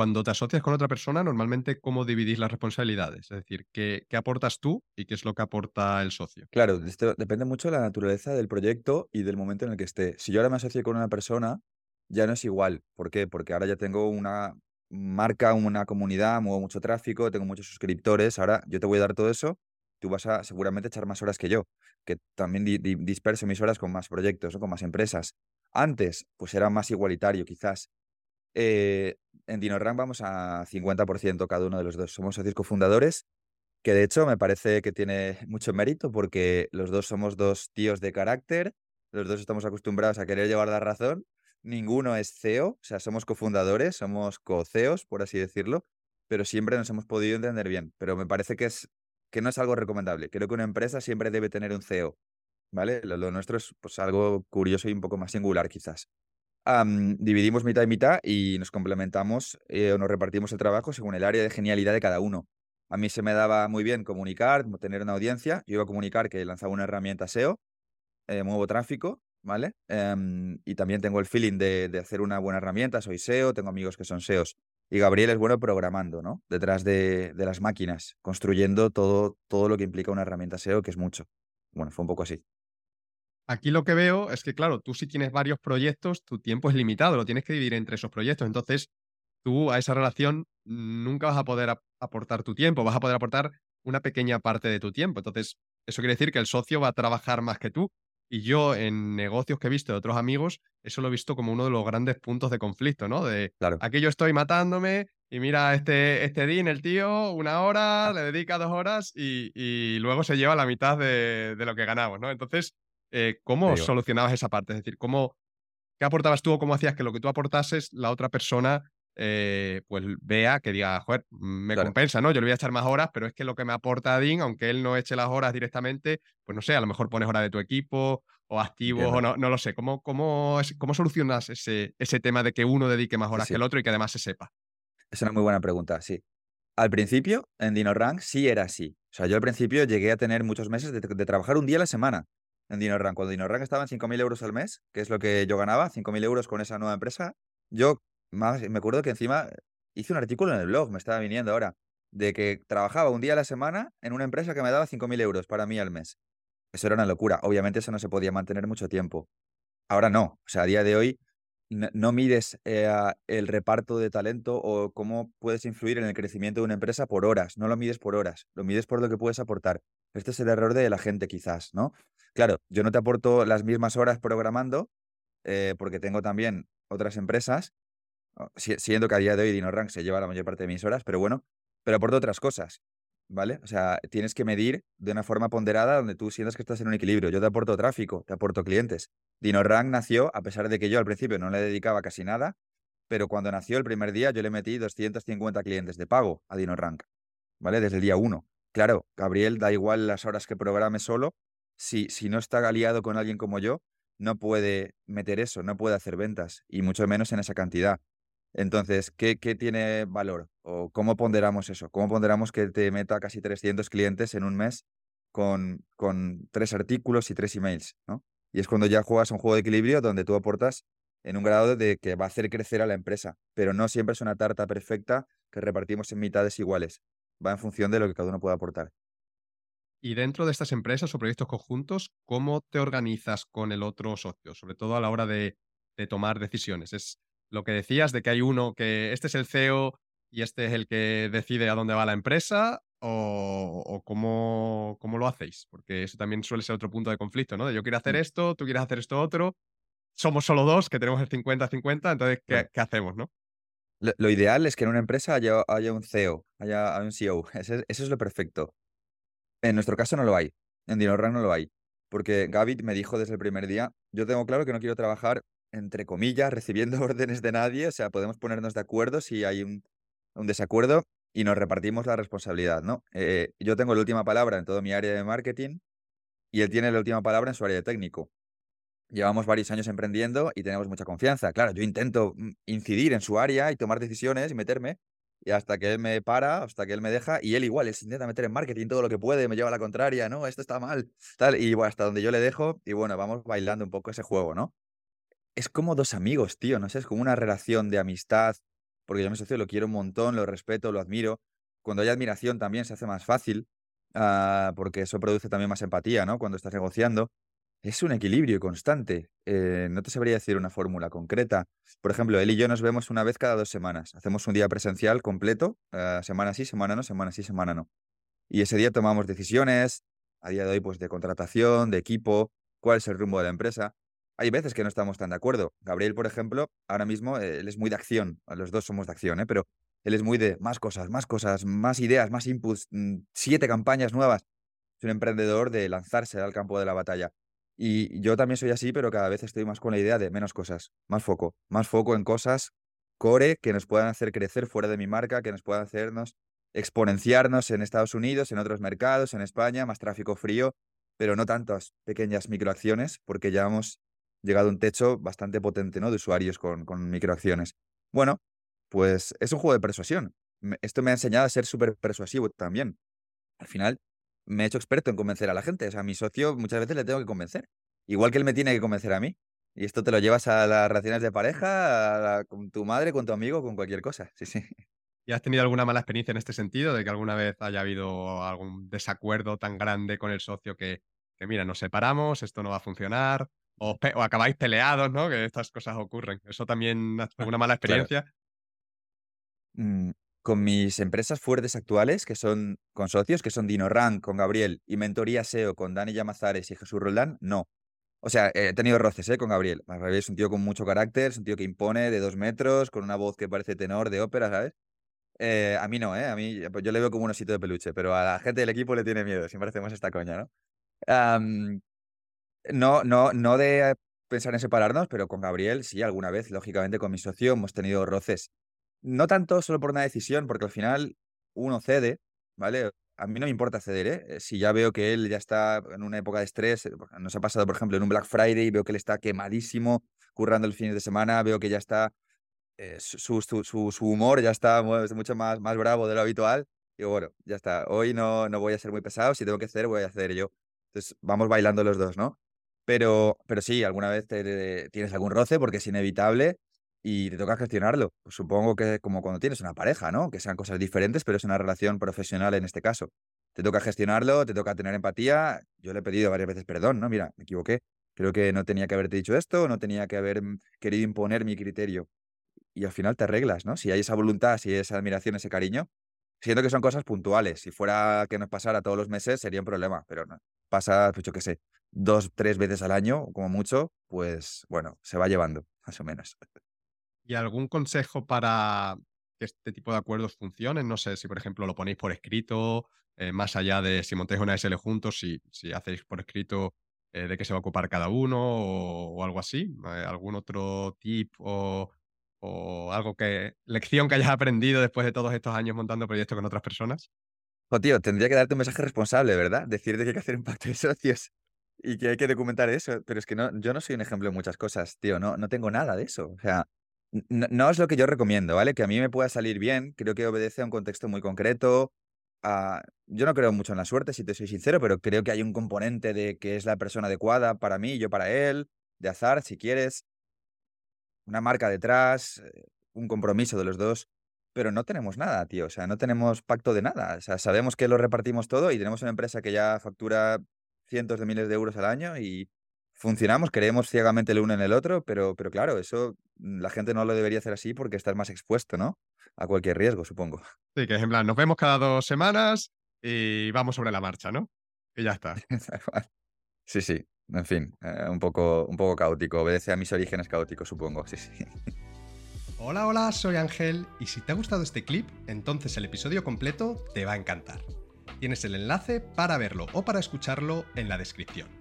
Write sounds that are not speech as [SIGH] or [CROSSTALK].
cuando te asocias con otra persona, normalmente, ¿cómo dividís las responsabilidades? Es decir, ¿qué, aportas tú y qué es lo que aporta el socio? Claro, depende mucho de la naturaleza del proyecto y del momento en el que esté. Si yo ahora me asocio con una persona, ya no es igual. ¿Por qué? Porque ahora ya tengo una marca, una comunidad, muevo mucho tráfico, tengo muchos suscriptores. Ahora yo te voy a dar todo eso, tú vas a seguramente echar más horas que yo, que también di- di- disperso mis horas con más proyectos, ¿no? con más empresas. Antes, pues era más igualitario, quizás. Eh, en DinoRank vamos a 50% cada uno de los dos. Somos socios cofundadores, que de hecho me parece que tiene [LAUGHS] mucho mérito porque los dos somos dos tíos de carácter, los dos estamos acostumbrados a querer llevar la razón. Ninguno es CEO, o sea, somos cofundadores, somos co-CEOs, por así decirlo, pero siempre nos hemos podido entender bien. Pero me parece que, es, que no es algo recomendable. Creo que una empresa siempre debe tener un CEO, ¿vale? Lo, lo nuestro es pues, algo curioso y un poco más singular, quizás. Dividimos mitad y mitad y nos complementamos eh, o nos repartimos el trabajo según el área de genialidad de cada uno. A mí se me daba muy bien comunicar, tener una audiencia. Yo iba a comunicar que lanzaba una herramienta SEO, eh, muevo tráfico, ¿vale? Em, y también tengo el feeling de, de hacer una buena herramienta, soy SEO, tengo amigos que son SEOs. Y Gabriel es bueno programando, ¿no? Detrás de, de las máquinas, construyendo todo, todo lo que implica una herramienta SEO, que es mucho. Bueno, fue un poco así. Aquí lo que veo es que, claro, tú si tienes varios proyectos, tu tiempo es limitado, lo tienes que dividir entre esos proyectos. Entonces, tú a esa relación nunca vas a poder ap- aportar tu tiempo, vas a poder aportar una pequeña parte de tu tiempo. Entonces, eso quiere decir que el socio va a trabajar más que tú. Y yo en negocios que he visto de otros amigos, eso lo he visto como uno de los grandes puntos de conflicto, ¿no? De Claro, aquí yo estoy matándome y mira este, este Dean, el tío, una hora, le dedica dos horas y, y luego se lleva la mitad de, de lo que ganamos, ¿no? Entonces, eh, ¿cómo solucionabas esa parte? Es decir, ¿cómo, ¿qué aportabas tú o cómo hacías que lo que tú aportases la otra persona eh, pues vea que diga, joder, me Claro, compensa, ¿no? Yo le voy a echar más horas, pero es que lo que me aporta Dean, aunque él no eche las horas directamente, pues no sé, a lo mejor pones hora de tu equipo o activos o no, no lo sé. ¿Cómo, cómo, cómo solucionas ese, ese tema de que uno dedique más Sí, horas que el otro y que además se sepa? Es una muy buena pregunta, sí. Al principio, en DinoRank sí era así. O sea, yo al principio llegué a tener muchos meses de, de trabajar un día a la semana en DinoRank. Cuando DinoRank estaba en 5.000 euros al mes, que es lo que yo ganaba, 5.000 euros con esa nueva empresa, yo más, me acuerdo que encima hice un artículo en el blog, me estaba viniendo ahora, de que trabajaba un día a la semana en una empresa que me daba 5.000 euros para mí al mes. Eso era una locura. Obviamente eso no se podía mantener mucho tiempo. Ahora no. O sea, a día de hoy no, mides eh, el reparto de talento o cómo puedes influir en el crecimiento de una empresa por horas. No lo mides por horas, lo mides por lo que puedes aportar. Este es el error de la gente, quizás, ¿no? Claro, yo no te aporto las mismas horas programando eh, porque tengo también otras empresas, siendo que a día de hoy DinoRank se lleva la mayor parte de mis horas, pero bueno, pero aporto otras cosas. ¿Vale? O sea, tienes que medir de una forma ponderada donde tú sientas que estás en un equilibrio. Yo te aporto tráfico, te aporto clientes. DinoRank nació, a pesar de que yo al principio no le dedicaba casi nada, pero cuando nació el primer día yo le metí 250 clientes de pago a DinoRank, ¿vale? Desde el día uno. Claro, Gabriel, da igual las horas que programe solo, si, si no está aliado con alguien como yo, no puede meter eso, no puede hacer ventas, y mucho menos en esa cantidad. Entonces, ¿qué, qué tiene valor? ¿O cómo ponderamos eso? ¿Cómo ponderamos que te meta casi 300 clientes en un mes con, con tres artículos y tres emails, ¿no? Y es cuando ya juegas un juego de equilibrio donde tú aportas en un grado de que va a hacer crecer a la empresa, pero no siempre es una tarta perfecta que repartimos en mitades iguales. Va en función de lo que cada uno pueda aportar. Y dentro de estas empresas o proyectos conjuntos, ¿cómo te organizas con el otro socio? Sobre todo a la hora de, de tomar decisiones. Es lo que decías de que hay uno que este es el CEO y este es el que decide a dónde va la empresa o, o cómo, cómo lo hacéis. Porque eso también suele ser otro punto de conflicto, ¿no? De yo quiero hacer Mm, esto, tú quieres hacer esto otro. Somos solo dos que tenemos el cincuenta-cincuenta, entonces, ¿qué, hacemos, no? Lo, lo ideal es que en una empresa haya, haya un CEO, haya, haya un CEO. [LAUGHS] Ese- eso es lo perfecto. En nuestro caso no lo hay. En DinoRank no lo hay. Porque Gaby me dijo desde el primer día, yo tengo claro que no quiero trabajar, entre comillas, recibiendo [LAUGHS] órdenes de nadie. O sea, podemos ponernos de acuerdo si hay un, un desacuerdo y nos repartimos la responsabilidad, ¿no? Eh, yo tengo la última palabra en todo mi área de marketing y él tiene la última palabra en su área de técnico. Llevamos varios años emprendiendo y tenemos mucha confianza. Claro, yo intento mm, incidir en su área y tomar decisiones y meterme, y hasta que él me para, hasta que él me deja, y él igual, él se intenta meter en marketing todo lo que puede, me lleva a la contraria, no, esto está mal, tal, y bueno, hasta donde yo le dejo, y bueno, vamos bailando un poco ese juego, ¿no? Es como dos amigos, tío, no sé, es como una relación de amistad, porque yo a mi socio lo quiero un montón, lo respeto, lo admiro. Cuando hay admiración también se hace más fácil, ah, porque eso produce también más empatía, ¿no? Cuando estás negociando. Es un equilibrio constante. Eh, no te sabría decir una fórmula concreta. Por ejemplo, él y yo nos vemos una vez cada dos semanas. Hacemos un día presencial completo, ah, semana sí, semana no, semana sí, semana no. Y ese día tomamos decisiones, a día de hoy, pues de contratación, de equipo, cuál es el rumbo de la empresa. Hay veces que no estamos tan de acuerdo. Gabriel, por ejemplo, ahora mismo él es muy de acción. Los dos somos de acción, ¿eh? pero él es muy de más cosas, más cosas, más ideas, más inputs, mm, siete campañas nuevas. Es un emprendedor de lanzarse al campo de la batalla. Y yo también soy así, pero cada vez estoy más con la idea de menos cosas, más foco, más foco en cosas core que nos puedan hacer crecer fuera de mi marca, que nos puedan hacernos exponenciarnos en Estados Unidos, en otros mercados, en España, más tráfico frío, pero no tantas pequeñas microacciones, porque ya hemos llegado a un techo bastante potente ¿no? de usuarios con, con microacciones. Bueno, pues es un juego de persuasión. Esto me ha enseñado a ser súper persuasivo también. Al final, me he hecho experto en convencer a la gente. O sea, a mi socio muchas veces le tengo que convencer. Igual que él me tiene que convencer a mí. Y esto te lo llevas a las relaciones de pareja, con tu madre, con tu amigo, con cualquier cosa. Sí, sí. ¿Y has tenido alguna mala experiencia en este sentido? ¿De que alguna vez haya habido algún desacuerdo tan grande con el socio que, que mira, nos separamos, esto no va a funcionar? O, acabáis peleados, ¿no? Que estas cosas ocurren. ¿Eso también alguna mala experiencia? Mm, con mis empresas fuertes actuales, que son con socios, que son DinoRank con Gabriel y Mentoría SEO con Dani Llamazares y Jesús Roldán, no. O sea, he tenido roces ¿eh? con Gabriel. Gabriel es un tío con mucho carácter, es un tío que impone de dos metros, con una voz que parece tenor de ópera, ¿sabes? Eh, a mí no, ¿eh? A mí pues yo le veo como un osito de peluche, pero a la gente del equipo le tiene miedo, siempre hacemos esta coña, ¿no? no, no, no de pensar en separarnos, pero con Gabriel sí, alguna vez, lógicamente con mi socio hemos tenido roces. No tanto solo por una decisión, porque al final uno cede, ¿vale? A mí no me importa ceder, ¿eh? Si ya veo que él ya está en una época de estrés, eh, nos ha pasado, por ejemplo, en un Black Friday, veo que él está quemadísimo, currando el fin de semana, veo que ya está eh, su, humor ya está mucho más, más bravo de lo habitual. Y bueno, ya está. Hoy no, no voy a ser muy pesado. Si tengo que hacer, voy a hacer yo. Entonces, vamos bailando los dos, ¿no? Pero, pero sí, alguna vez tienes algún roce porque es inevitable y te toca gestionarlo. Pues supongo que como cuando tienes una pareja, ¿no? Que sean cosas diferentes, pero es una relación profesional en este caso. Te toca gestionarlo, te toca tener empatía. Yo le he pedido varias veces perdón, ¿no? Mira, me equivoqué. Creo que no tenía que haberte dicho esto, no tenía que haber mm, querido imponer mi criterio y al final te arreglas, ¿no? Si hay esa voluntad, si hay esa admiración, ese cariño, siento que son cosas puntuales. Si fuera que nos pasara todos los meses sería un problema, pero no. Pasa, pues yo qué sé, dos, tres veces al año, como mucho, pues bueno, se va llevando, [LAUGHS] más o menos. ¿Y algún consejo para que este tipo de acuerdos funcionen? No sé si, por ejemplo, lo ponéis por escrito, eh, más allá de si montáis una SL juntos, si, si hacéis por escrito eh, de qué se va a ocupar cada uno o, algo así. Eh, ¿Algún otro tip o o algo que, lección que hayas aprendido después de todos estos años montando proyectos con otras personas? Tío, tendría que darte un mensaje responsable, ¿verdad? Decirte que hay que hacer un pacto de socios y que hay que documentar eso. Pero es que no, yo no soy un ejemplo de muchas cosas, tío. No, no tengo nada de eso. O sea, no, es lo que yo recomiendo, ¿vale? Que a mí me pueda salir bien. Creo que obedece a un contexto muy concreto. yo no creo mucho en la suerte, si te soy sincero, pero creo que hay un componente de que es la persona adecuada para mí, yo para él, de azar, si quieres una marca detrás, eh, un compromiso de los dos, pero no tenemos nada, tío. O sea, no tenemos pacto de nada. O sea, sabemos que lo repartimos todo y tenemos una empresa que ya factura cientos de miles de euros al año y funcionamos, creemos ciegamente el uno en el otro, pero, pero claro, eso la gente no lo debería hacer así porque estás más expuesto, ¿no? A cualquier riesgo, supongo. Sí, que es en plan, nos vemos cada dos semanas y vamos sobre la marcha, ¿no? Y ya está. [LAUGHS] sí, sí en fin, eh, un, poco, un poco caótico. Obedece a mis orígenes caóticos, supongo. Sí, sí. Hola, hola, soy Ángel y si te ha gustado este clip, entonces el episodio completo te va a encantar. Tienes el enlace para verlo o para escucharlo en la descripción.